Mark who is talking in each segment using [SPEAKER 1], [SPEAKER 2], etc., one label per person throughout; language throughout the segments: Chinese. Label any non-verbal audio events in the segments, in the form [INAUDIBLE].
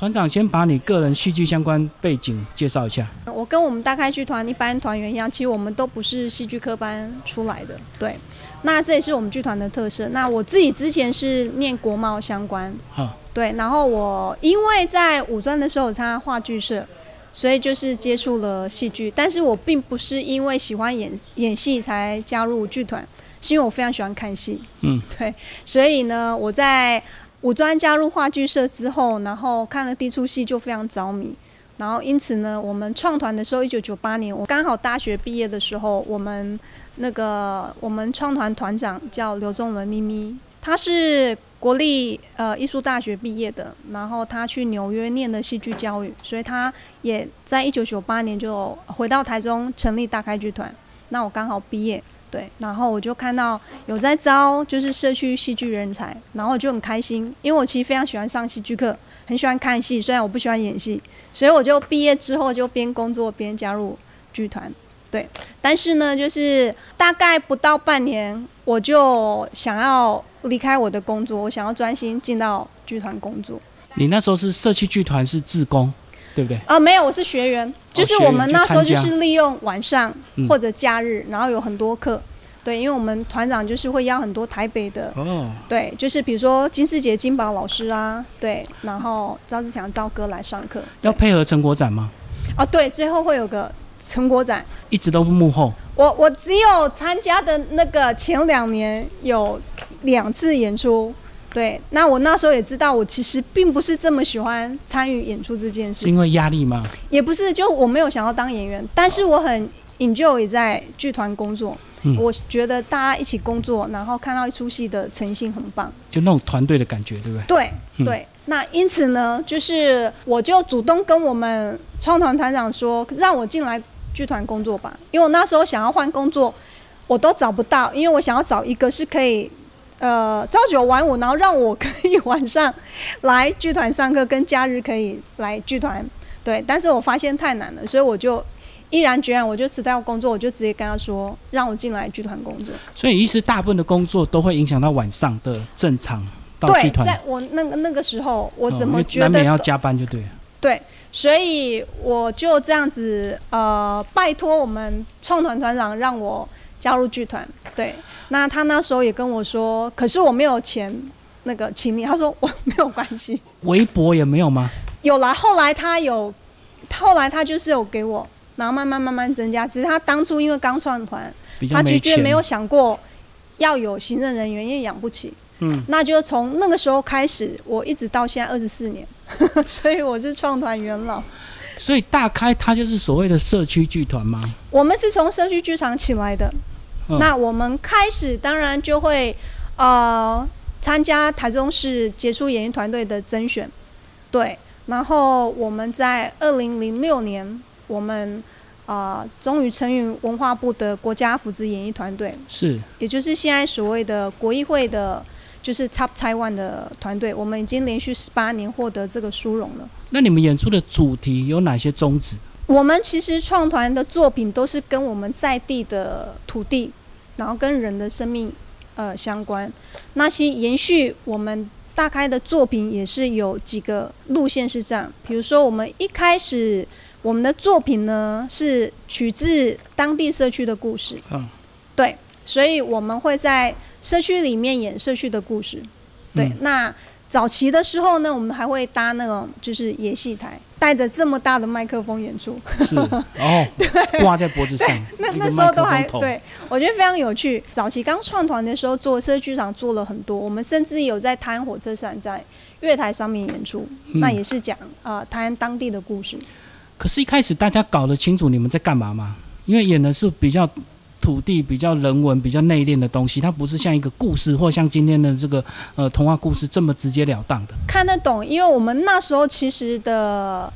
[SPEAKER 1] 团长先把你个人戏剧相关背景介绍一下。
[SPEAKER 2] 我跟我们大开剧团一般团员一样，其实我们都不是戏剧科班出来的。对，那这也是我们剧团的特色。那我自己之前是念国贸相关，
[SPEAKER 1] 哈，
[SPEAKER 2] 对，然后我因为在五专的时候有参加话剧社，所以就是接触了戏剧，但是我并不是因为喜欢演演戏才加入剧团，是因为我非常喜欢看戏。
[SPEAKER 1] 嗯，
[SPEAKER 2] 对，所以呢，我在五专加入话剧社之后，然后看了第一出戏就非常着迷，然后因此呢，我们创团的时候，一九九八年，我刚好大学毕业的时候，我们那个我们创团团长叫刘宗伦咪咪，他是国立呃艺术大学毕业的，然后他去纽约念的戏剧教育，所以他也在一九九八年就回到台中成立大开剧团。那我刚好毕业，对，然后我就看到有在招就是社区戏剧人才，然后我就很开心，因为我其实非常喜欢上戏剧课，很喜欢看戏，虽然我不喜欢演戏，所以我就毕业之后就边工作边加入剧团。对，但是呢，就是大概不到半年，我就想要离开我的工作，我想要专心进到剧团工作。
[SPEAKER 1] 你那时候是社区剧团是志工，对不对？
[SPEAKER 2] 啊、没有，我是学员，就是我们那时候就是利用晚上
[SPEAKER 1] 嗯
[SPEAKER 2] 或者假日，然后有很多课。对，因为我们团长就是会邀很多台北的，
[SPEAKER 1] 哦，
[SPEAKER 2] 对，就是比如说金世杰、金宝老师啊，对，然后赵志强、赵哥来上课。
[SPEAKER 1] 要配合成果展吗？
[SPEAKER 2] 哦，对，最后会有个成果展。
[SPEAKER 1] 一直都幕后。
[SPEAKER 2] 我我只有参加的那个前两年有两次演出，对，那我那时候也知道，我其实并不是这么喜欢参与演出这件事，
[SPEAKER 1] 是因为压力吗？
[SPEAKER 2] 也不是，就我没有想要当演员，但是我很 enjoy 在剧团工作。
[SPEAKER 1] 嗯
[SPEAKER 2] 我觉得大家一起工作，然后看到一出戏的诚信很棒。
[SPEAKER 1] 就那种团队的感觉，对不对？
[SPEAKER 2] 对
[SPEAKER 1] 嗯
[SPEAKER 2] 对，那因此呢，就是我就主动跟我们创团团长说，让我进来剧团工作吧，因为我那时候想要换工作，我都找不到，因为我想要找一个是可以。呃，朝九晚五，然后让我可以晚上来剧团上课，跟假日可以来剧团，对。但是我发现太难了，所以我就毅然决然，我就辞掉工作，我就直接跟他说，让我进来剧团工作。
[SPEAKER 1] 所以意思大部分的工作都会影响到晚上的正常到
[SPEAKER 2] 对
[SPEAKER 1] 剧，团。
[SPEAKER 2] 在我那个那个时候，我怎么觉得
[SPEAKER 1] 难免要加班就对了。
[SPEAKER 2] 对，所以我就这样子呃，拜托我们创团团长让我加入剧团。对，那他那时候也跟我说，可是我没有钱，那个请你，他说我没有关系，
[SPEAKER 1] 微博也没有吗？
[SPEAKER 2] 有啦。后来他有，后来他就是有给我，然后慢慢慢慢增加。只是他当初因为刚创团，他就
[SPEAKER 1] 没钱。
[SPEAKER 2] 觉得没有想过要有行政人员，因为养不起。
[SPEAKER 1] 嗯，
[SPEAKER 2] 那就从那个时候开始，我一直到现在二十四年，[LAUGHS] 所以我是创团元老。
[SPEAKER 1] 所以大开它就是所谓的社区剧团吗？
[SPEAKER 2] 我们是从社区剧场起来的，
[SPEAKER 1] 嗯
[SPEAKER 2] 那我们开始当然就会呃参加台中市杰出演艺团队的甄选，对，然后我们在二零零六年，我们啊、呃终于成于文化部的国家扶植演艺团队，
[SPEAKER 1] 是
[SPEAKER 2] 也就是现在所谓的国议会的，就是 Top Taiwan 的团队，我们已经连续十八年获得这个殊荣了。
[SPEAKER 1] 那你们演出的主题有哪些宗旨？
[SPEAKER 2] 我们其实创团的作品都是跟我们在地的土地，然后跟人的生命呃相关。那些延续我们大开的作品也是有几个路线是这样，比如说我们一开始我们的作品呢是取自当地社区的故事，
[SPEAKER 1] 嗯，
[SPEAKER 2] 对，所以我们会在社区里面演社区的故事。对，
[SPEAKER 1] 嗯。
[SPEAKER 2] 那早期的时候呢，我们还会搭那种就是野戏台，带着这么大的麦克风演出。
[SPEAKER 1] 是哦，[LAUGHS] 挂在脖子上，
[SPEAKER 2] 那那时候都还对我觉得非常有趣。早期刚创团的时候，做社区剧场做了很多，我们甚至有在台湾火车站在月台上面演出，
[SPEAKER 1] 嗯
[SPEAKER 2] 那也是讲啊台湾当地的故事。
[SPEAKER 1] 可是，一开始大家搞得清楚你们在干嘛吗？因为演的是比较土地、比较人文、比较内敛的东西，它不是像一个故事或像今天的这个呃童话故事这么直截了当的。
[SPEAKER 2] 看得懂，因为我们那时候其实的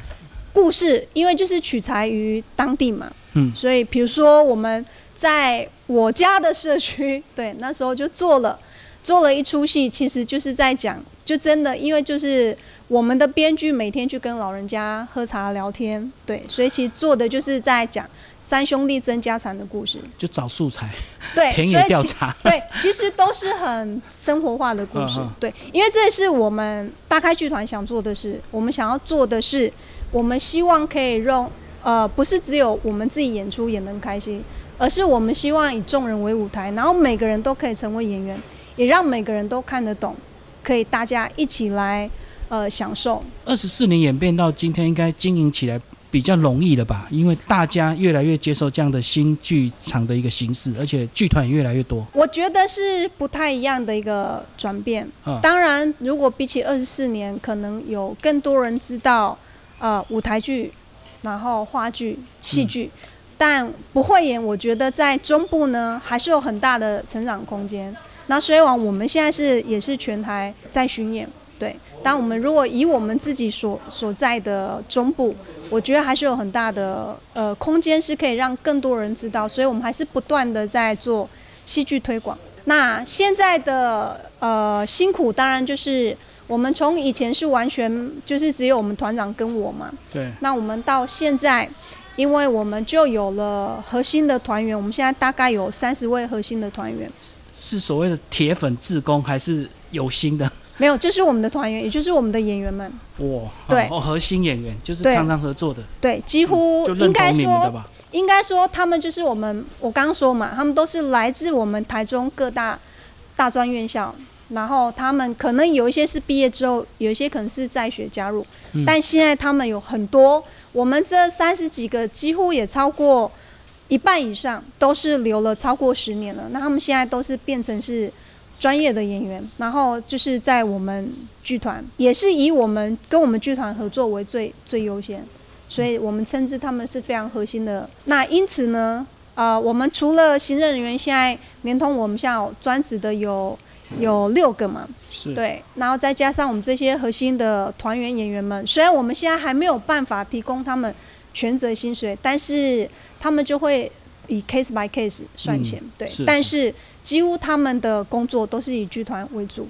[SPEAKER 2] 故事，因为就是取材于当地嘛，
[SPEAKER 1] 嗯
[SPEAKER 2] 所以比如说我们在我家的社区，对，那时候就做了做了一出戏，其实就是在讲，就真的，因为就是我们的编剧每天去跟老人家喝茶聊天，对，所以其实做的就是在讲三兄弟争家产的故事，
[SPEAKER 1] 就找素材，
[SPEAKER 2] 对，[LAUGHS]
[SPEAKER 1] 田野调查，[LAUGHS]
[SPEAKER 2] 对，其实都是很生活化的故事，[LAUGHS]
[SPEAKER 1] 嗯嗯
[SPEAKER 2] 对，因为这是我们大开剧团想做的事，我们想要做的是，我们希望可以让呃，不是只有我们自己演出也能开心，而是我们希望以众人为舞台，然后每个人都可以成为演员，也让每个人都看得懂，可以大家一起来呃享受。
[SPEAKER 1] 二十四年演变到今天，应该经营起来比较容易了吧？因为大家越来越接受这样的新剧场的一个形式，而且剧团也越来越多。
[SPEAKER 2] 我觉得是不太一样的一个转变。
[SPEAKER 1] 嗯
[SPEAKER 2] 当然，如果比起二十四年，可能有更多人知道呃舞台剧，然后话剧、戏剧，但不会演，我觉得在中部呢还是有很大的成长空间。那所以往我们现在是也是全台在巡演，对。但我们如果以我们自己所所在的中部，我觉得还是有很大的呃空间是可以让更多人知道，所以我们还是不断的在做戏剧推广。那现在的呃辛苦，当然就是我们从以前是完全就是只有我们团长跟我嘛，
[SPEAKER 1] 对，
[SPEAKER 2] 那我们到现在，因为我们就有了核心的团员，我们现在大概有三十位核心的团员，
[SPEAKER 1] 是所谓的铁粉自工，还是有心的？
[SPEAKER 2] 没有，就是我们的团员，也就是我们的演员们，
[SPEAKER 1] 哇，
[SPEAKER 2] 对
[SPEAKER 1] 哦，核心演员就是常常合作的，
[SPEAKER 2] 对，几乎应该说？应该说他们就是我们，我刚刚说嘛，他们都是来自我们台中各大大专院校。然后他们可能有一些是毕业之后，有一些可能是在学加入，
[SPEAKER 1] 嗯
[SPEAKER 2] 但现在他们有很多，我们这三十几个几乎也超过一半以上都是留了超过十年了。那他们现在都是变成是专业的演员，然后就是在我们剧团也是以我们跟我们剧团合作为最最优先，所以我们称之他们是非常核心的。那因此呢，呃，我们除了行政人员，现在连同我们现在专职的有有六个嘛，
[SPEAKER 1] 是，
[SPEAKER 2] 对，然后再加上我们这些核心的团员演员们，虽然我们现在还没有办法提供他们全责薪水，但是他们就会以 case by case 算钱，对。
[SPEAKER 1] 是，
[SPEAKER 2] 但是几乎他们的工作都是以剧团为主，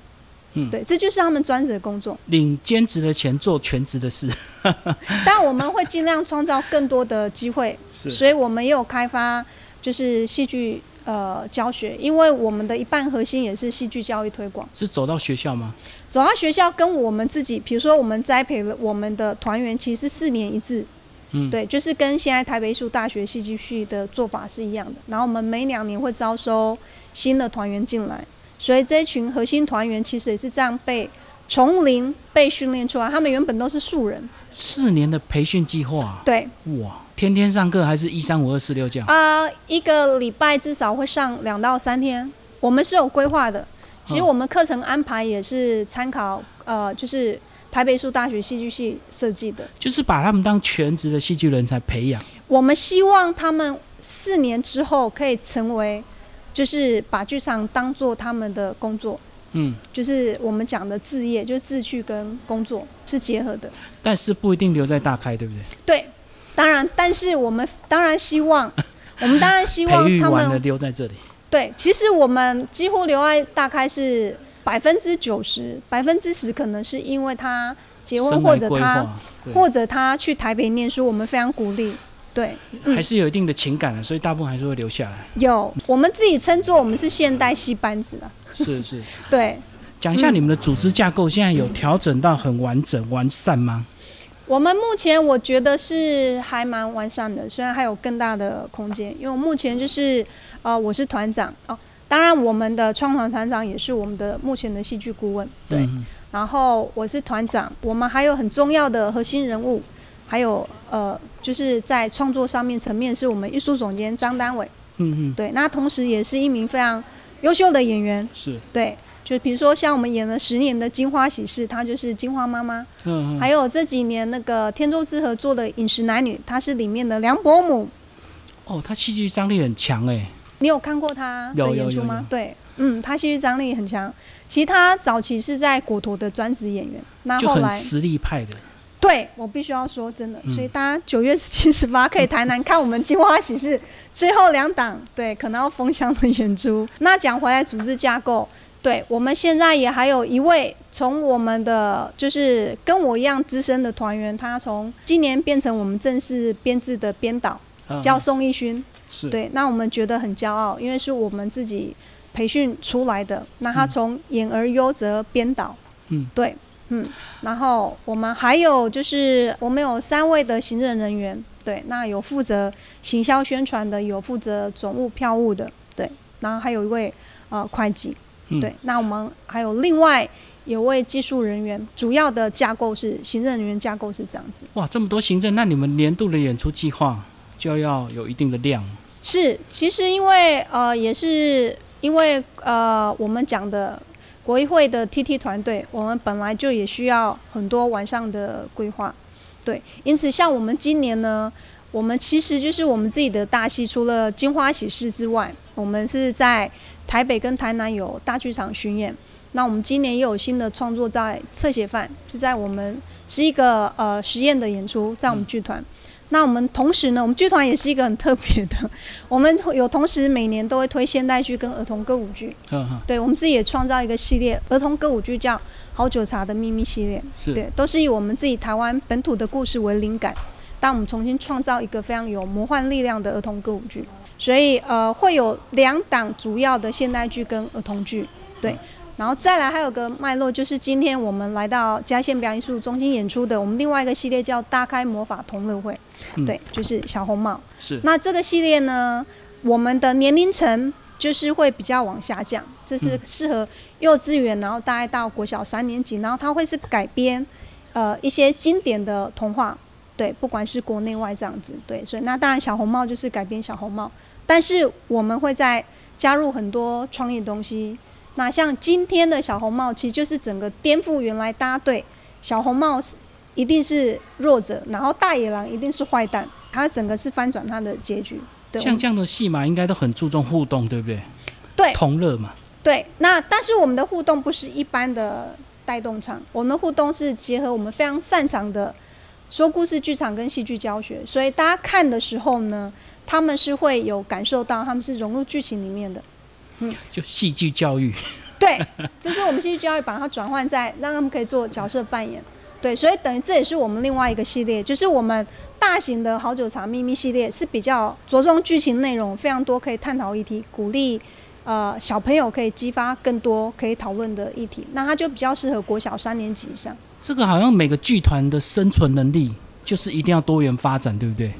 [SPEAKER 1] 嗯
[SPEAKER 2] 对，这就是他们专职的工作。
[SPEAKER 1] 领兼职的钱做全职的事，[LAUGHS]
[SPEAKER 2] 但我们会尽量创造更多的机会，
[SPEAKER 1] 是
[SPEAKER 2] 所以我们也有开发就是戏剧呃教学，因为我们的一半核心也是戏剧教育推广。
[SPEAKER 1] 是走到学校吗？
[SPEAKER 2] 走到学校跟我们自己，比如说我们栽培了我们的团员，其实四年一次，
[SPEAKER 1] 嗯，
[SPEAKER 2] 对，就是跟现在台北艺术大学戏剧系的做法是一样的。然后我们每两年会招收新的团员进来，所以这一群核心团员其实也是这样被从零被训练出来，他们原本都是素人，
[SPEAKER 1] 四年的培训计划，
[SPEAKER 2] 对，
[SPEAKER 1] 哇，天天上课还是一三五二四六这样？
[SPEAKER 2] 啊、一个礼拜至少会上两到三天，我们是有规划的。其实
[SPEAKER 1] 嗯
[SPEAKER 2] 我们课程安排也是参考呃，就是台北艺术大学戏剧系设计的。
[SPEAKER 1] 就是把他们当全职的戏剧人才培养。
[SPEAKER 2] 我们希望他们四年之后可以成为，就是把剧场当做他们的工作，
[SPEAKER 1] 嗯，
[SPEAKER 2] 就是我们讲的置业，就是志趣跟工作是结合的。
[SPEAKER 1] 但是不一定留在大开，对不对？
[SPEAKER 2] 对，当然，但是我们当然希望，我们当然希望 [LAUGHS] 他们
[SPEAKER 1] 留在这里，
[SPEAKER 2] 对，其实我们几乎留在大开是百分之九十，百分之十可能是因为他结婚或者他或者他去台北念书，我们非常鼓励。对，嗯
[SPEAKER 1] 还是有一定的情感的，所以大部分还是会留下来。
[SPEAKER 2] 有我们自己称作我们是现代戏班子了。
[SPEAKER 1] 是是，[LAUGHS]
[SPEAKER 2] 对，
[SPEAKER 1] 讲一下你们的组织架构，现在有调整到很完整完善吗？
[SPEAKER 2] 我们目前我觉得是还蛮完善的，虽然还有更大的空间，因为我目前就是呃我是团长哦，当然我们的创团团长也是我们的目前的戏剧顾问，对，
[SPEAKER 1] 嗯
[SPEAKER 2] 然后我是团长，我们还有很重要的核心人物，还有呃就是在创作上面层面是我们艺术总监张丹伟，
[SPEAKER 1] 嗯嗯，
[SPEAKER 2] 对，那同时也是一名非常优秀的演员，
[SPEAKER 1] 是，
[SPEAKER 2] 对。就比如说，像我们演了十年的《金花喜事》，她就是金花妈妈。还有这几年那个天舟之合作的《饮食男女》，她是里面的梁伯母。
[SPEAKER 1] 哦，他戏剧张力很强哎，
[SPEAKER 2] 你有看过他的演出吗
[SPEAKER 1] 有？
[SPEAKER 2] 对，嗯，他戏剧张力很强。其实他早期是在果陀的专职演员，那后来
[SPEAKER 1] 实力派的。
[SPEAKER 2] 对我必须要说真的，
[SPEAKER 1] 嗯
[SPEAKER 2] 所以大家九月十七、十八可以台南看我们金花喜事最后两档，对，可能要封箱的演出。那讲回来，组织架构对，我们现在也还有一位从我们的就是跟我一样资深的团员，他从今年变成我们正式编制的编导，
[SPEAKER 1] 嗯
[SPEAKER 2] 叫宋义勋。
[SPEAKER 1] 是，
[SPEAKER 2] 对，那我们觉得很骄傲，因为是我们自己培训出来的。那他从演而优则编导，
[SPEAKER 1] 嗯，
[SPEAKER 2] 对，嗯，然后我们还有就是我们有三位的行政人员，对，那有负责行销宣传的，有负责总务票务的，对，然后还有一位呃会计，
[SPEAKER 1] 嗯
[SPEAKER 2] 对，那我们还有另外有位技术人员，主要的架构是行政人员架构是这样子。
[SPEAKER 1] 哇，这么多行政，那你们年度的演出计划就要有一定的量。
[SPEAKER 2] 是，其实因为呃，也是因为呃，我们讲的国议会的 TT 团队，我们本来就也需要很多完善的规划，对，因此像我们今年呢，我们其实就是我们自己的大戏，除了金花喜事之外，我们是在台北跟台南有大剧场巡演。那我们今年也有新的创作在侧写犯，是在我们是一个呃实验的演出，在我们剧团。那我们同时呢，我们剧团也是一个很特别的，[LAUGHS] 我们有同时每年都会推现代剧跟儿童歌舞剧。对，我们自己也创造一个系列儿童歌舞剧，叫《好酒茶的秘密》系列。
[SPEAKER 1] 是，
[SPEAKER 2] 对，都是以我们自己台湾本土的故事为灵感，当我们重新创造一个非常有魔幻力量的儿童歌舞剧。所以呃，会有两档主要的现代剧跟儿童剧，对。然后再来还有个脉络，就是今天我们来到嘉县表演艺术中心演出的，我们另外一个系列叫《大开魔法同乐会》，
[SPEAKER 1] 嗯
[SPEAKER 2] 对，就是小红帽。
[SPEAKER 1] 是，
[SPEAKER 2] 那这个系列呢，我们的年龄层就是会比较往下降，这是适合幼稚园，然后大概到国小三年级，然后它会是改编呃一些经典的童话，对，不管是国内外这样子，对，所以那当然小红帽就是改编小红帽，但是我们会在加入很多创意东西。那像今天的小红帽，其实就是整个颠覆原来大家对小红帽是一定是弱者，然后大野狼一定是坏蛋，它整个是翻转它的结局。对，
[SPEAKER 1] 像这样的戏码应该都很注重互动，对不对？
[SPEAKER 2] 对
[SPEAKER 1] 同乐嘛，
[SPEAKER 2] 对，那但是我们的互动不是一般的带动场，我们的互动是结合我们非常擅长的说故事剧场跟戏剧教学，所以大家看的时候呢，他们是会有感受到，他们是融入剧情里面的。
[SPEAKER 1] 就戏剧教育。
[SPEAKER 2] 对，就是我们戏剧教育把它转换在让他们可以做角色扮演。对，所以等于这也是我们另外一个系列，就是我们大型的好酒茶秘密系列是比较着重剧情内容，非常多可以探讨议题，鼓励呃小朋友可以激发更多可以讨论的议题。那它就比较适合国小三年级以上。
[SPEAKER 1] 这个好像每个剧团的生存能力就是一定要多元发展，对不对？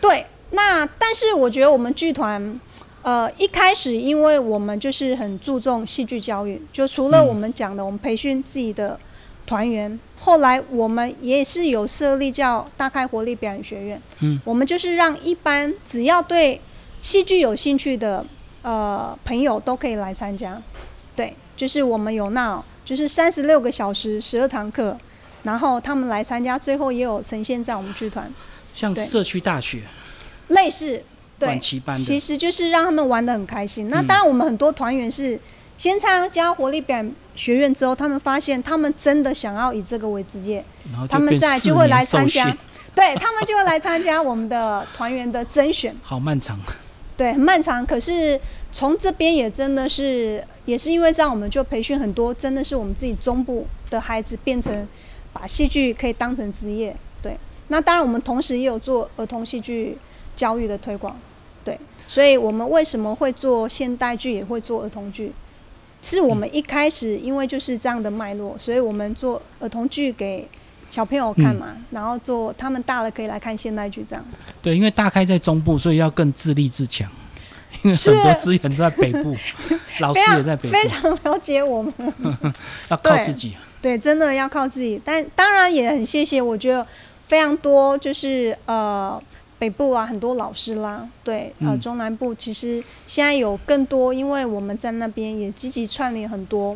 [SPEAKER 2] 对，那但是我觉得我们剧团，呃，一开始因为我们就是很注重戏剧教育，就除了
[SPEAKER 1] 嗯。
[SPEAKER 2] 我们讲的，我们培训自己的团员，后来我们也是有设立叫大开活力表演学院，
[SPEAKER 1] 嗯，
[SPEAKER 2] 我们就是让一般只要对戏剧有兴趣的呃朋友都可以来参加，对，就是我们有那就是三十六个小时，十二堂课。然后他们来参加，最后也有呈现在我们剧团，
[SPEAKER 1] 像社区大学。
[SPEAKER 2] 类似对
[SPEAKER 1] 晚期班
[SPEAKER 2] 其，实就是让他们玩得很开心。那
[SPEAKER 1] 嗯
[SPEAKER 2] 当然，我们很多团员是先参加活力表演学院之后，他们发现他们真的想要以这个为职业，
[SPEAKER 1] 然后
[SPEAKER 2] 他们再就会来参加，[LAUGHS] 对他们就会来参加我们的团员的甄选。[LAUGHS]
[SPEAKER 1] 好漫长。
[SPEAKER 2] 对，很漫长。可是从这边也真的是，也是因为这样，我们就培训很多，真的是我们自己中部的孩子变成把戏剧可以当成职业。对，那当然我们同时也有做儿童戏剧教育的推广。对，所以我们为什么会做现代剧，也会做儿童剧？是我们一开始因为就是这样的脉络，所以我们做儿童剧给小朋友看嘛，然后做他们大了可以来看现代剧这样。
[SPEAKER 1] 对，因为大开在中部，所以要更自立自强。因为很多资源都在北部，[LAUGHS] 老师也在北部，
[SPEAKER 2] 非常了解我们。[LAUGHS]
[SPEAKER 1] 要靠自己。
[SPEAKER 2] 对，真的要靠自己。但当然也很谢谢，我觉得非常多，就是呃北部啊，很多老师啦，对，呃
[SPEAKER 1] 嗯
[SPEAKER 2] 中南部其实现在有更多，因为我们在那边也积极串联很多，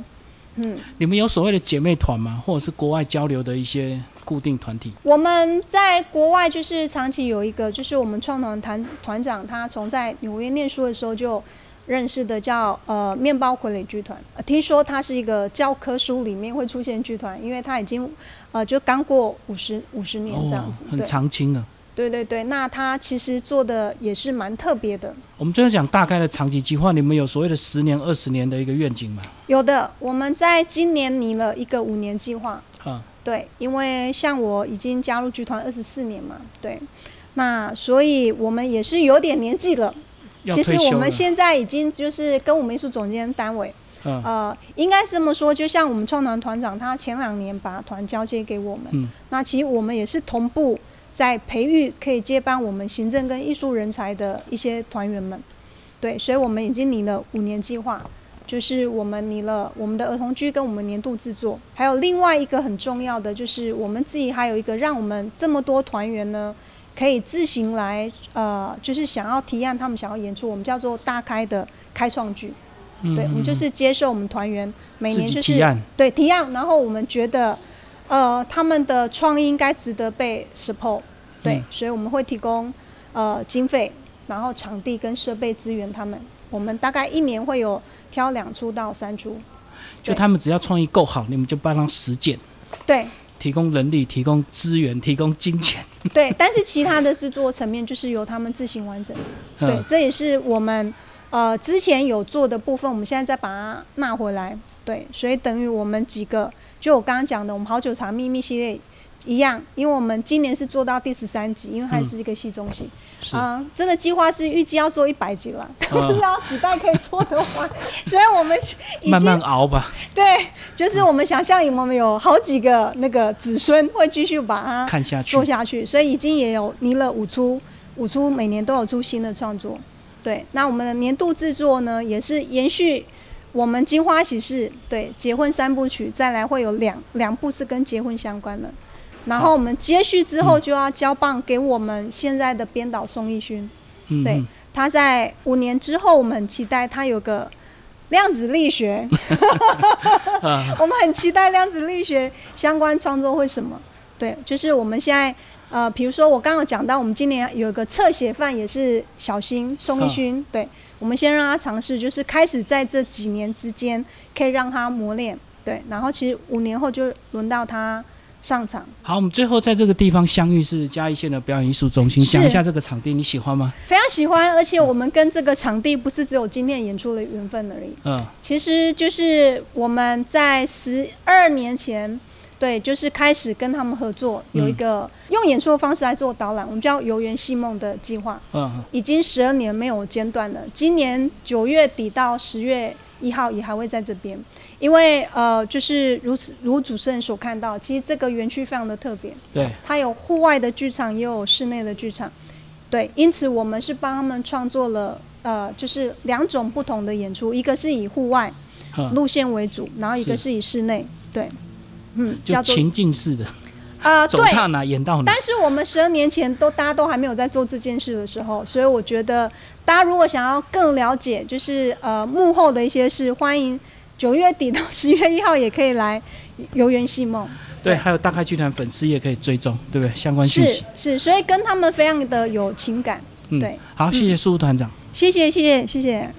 [SPEAKER 2] 嗯，
[SPEAKER 1] 你们有所谓的姐妹团吗？或者是国外交流的一些固定团体？
[SPEAKER 2] 我们在国外就是长期有一个，就是我们创团团团长，他从在纽约念书的时候就认识的叫呃面包傀儡剧团、呃，听说他是一个教科书里面会出现剧团，因为他已经呃就刚过五十五十年这样子，
[SPEAKER 1] 哦很长。青了。
[SPEAKER 2] 对对对，那他其实做的也是蛮特别的。
[SPEAKER 1] 我们最后讲大概的长期计划，你们有所谓的十年、二十年的一个愿景吗？
[SPEAKER 2] 有的，我们在今年拟了一个五年计划。
[SPEAKER 1] 啊，
[SPEAKER 2] 对，因为像我已经加入剧团二十四年嘛，对，那所以我们也是有点年纪了。其实我们。现在已经就是跟我们艺术总监单位，
[SPEAKER 1] 嗯
[SPEAKER 2] 呃，应该是这么说，就像我们创团团长他前两年把团交接给我们，
[SPEAKER 1] 嗯
[SPEAKER 2] 那其实我们也是同步在培育可以接班我们行政跟艺术人才的一些团员们，对，所以我们已经拟了五年计划，就是我们拟了我们的儿童剧跟我们年度制作，还有另外一个很重要的就是我们自己还有一个让我们这么多团员呢。可以自行来，呃，就是想要提案他们想要演出，我们叫做大开的开创剧。
[SPEAKER 1] 嗯
[SPEAKER 2] 对，我们就是接受我们团员每年就是
[SPEAKER 1] 提案，
[SPEAKER 2] 对提案，然后我们觉得，呃，他们的创意应该值得被 support，对，
[SPEAKER 1] 嗯
[SPEAKER 2] 所以我们会提供呃经费，然后场地跟设备资源他们。我们大概一年会有挑两出到三出，
[SPEAKER 1] 就他们只要创意够好，你们就帮他实践，
[SPEAKER 2] 对
[SPEAKER 1] 提供人力、提供资源、提供金钱。
[SPEAKER 2] 对，但是其他的制作层面就是由他们自行完成。[LAUGHS] 对
[SPEAKER 1] 嗯，，
[SPEAKER 2] 这也是我们呃之前有做的部分，我们现在再把它纳回来。对，所以等于我们几个，就我刚刚讲的，我们好酒茶秘密系列一样，因为我们今年是做到第十三集，因为它是一个戏中戏。
[SPEAKER 1] 是
[SPEAKER 2] 啊、这个计划是预计要做一百集了，[LAUGHS] 不知道几代可以做得完，[LAUGHS] 所以我们已
[SPEAKER 1] 慢
[SPEAKER 2] 经
[SPEAKER 1] 慢熬吧，[LAUGHS]
[SPEAKER 2] 对，就是我们想象我们有好几个那个子孙会继续把它
[SPEAKER 1] 看下去
[SPEAKER 2] 做。下去，所以已经也有拟了五出，五出每年都有出新的创作。对，那我们的年度制作呢，也是延续我们金花喜事对结婚三部曲，再来会有两两部是跟结婚相关的。然后我们接续之后就要交棒给我们现在的编导宋义勋，对他在五年之后，我们很期待他有个量子力学，[LAUGHS]
[SPEAKER 1] 啊，[LAUGHS]
[SPEAKER 2] 我们很期待量子力学相关创作会什么？对，就是我们现在呃，比如说我刚刚讲到，我们今年有一个侧写犯也是小新宋一勋，对，我们先让他尝试，就是开始在这几年之间可以让他磨练，对，然后其实五年后就轮到他上场，
[SPEAKER 1] 好，我们最后在这个地方相遇是嘉义县的表演艺术中心，讲一下这个场地，你喜欢吗？
[SPEAKER 2] 非常喜欢，而且我们跟这个场地不是只有今天演出的缘分而已。
[SPEAKER 1] 嗯，
[SPEAKER 2] 其实就是我们在十二年前，对，就是开始跟他们合作，有一个用演出的方式来做导览，我们叫“游园戏梦”的计划，
[SPEAKER 1] 嗯，
[SPEAKER 2] 已经十二年没有间断了。今年九月底到十月一号也还会在这边，因为呃，就是如此如主持人所看到，其实这个园区非常的特别，
[SPEAKER 1] 对，
[SPEAKER 2] 它有户外的剧场，也有室内的剧场。对，因此我们是帮他们创作了呃，就是两种不同的演出，一个是以户外
[SPEAKER 1] 嗯，
[SPEAKER 2] 路线为主，然后一个
[SPEAKER 1] 是。
[SPEAKER 2] 是以室内，对，嗯，
[SPEAKER 1] 就
[SPEAKER 2] 叫做
[SPEAKER 1] 情境式的，
[SPEAKER 2] 呃、对。
[SPEAKER 1] 走到哪演到哪
[SPEAKER 2] 但。是我们十二年前都大家都还没有在做这件事的时候，所以我觉得大家如果想要更了解，就是呃幕后的一些事，欢迎九月底到十月一号也可以来游园戏梦。
[SPEAKER 1] 对，还有大开剧团粉丝也可以追踪，对不对？相关
[SPEAKER 2] 信
[SPEAKER 1] 息。
[SPEAKER 2] 是，所以跟他们非常的有情感。
[SPEAKER 1] 嗯
[SPEAKER 2] 对，
[SPEAKER 1] 好，谢谢苏团长。
[SPEAKER 2] 谢谢谢谢谢谢。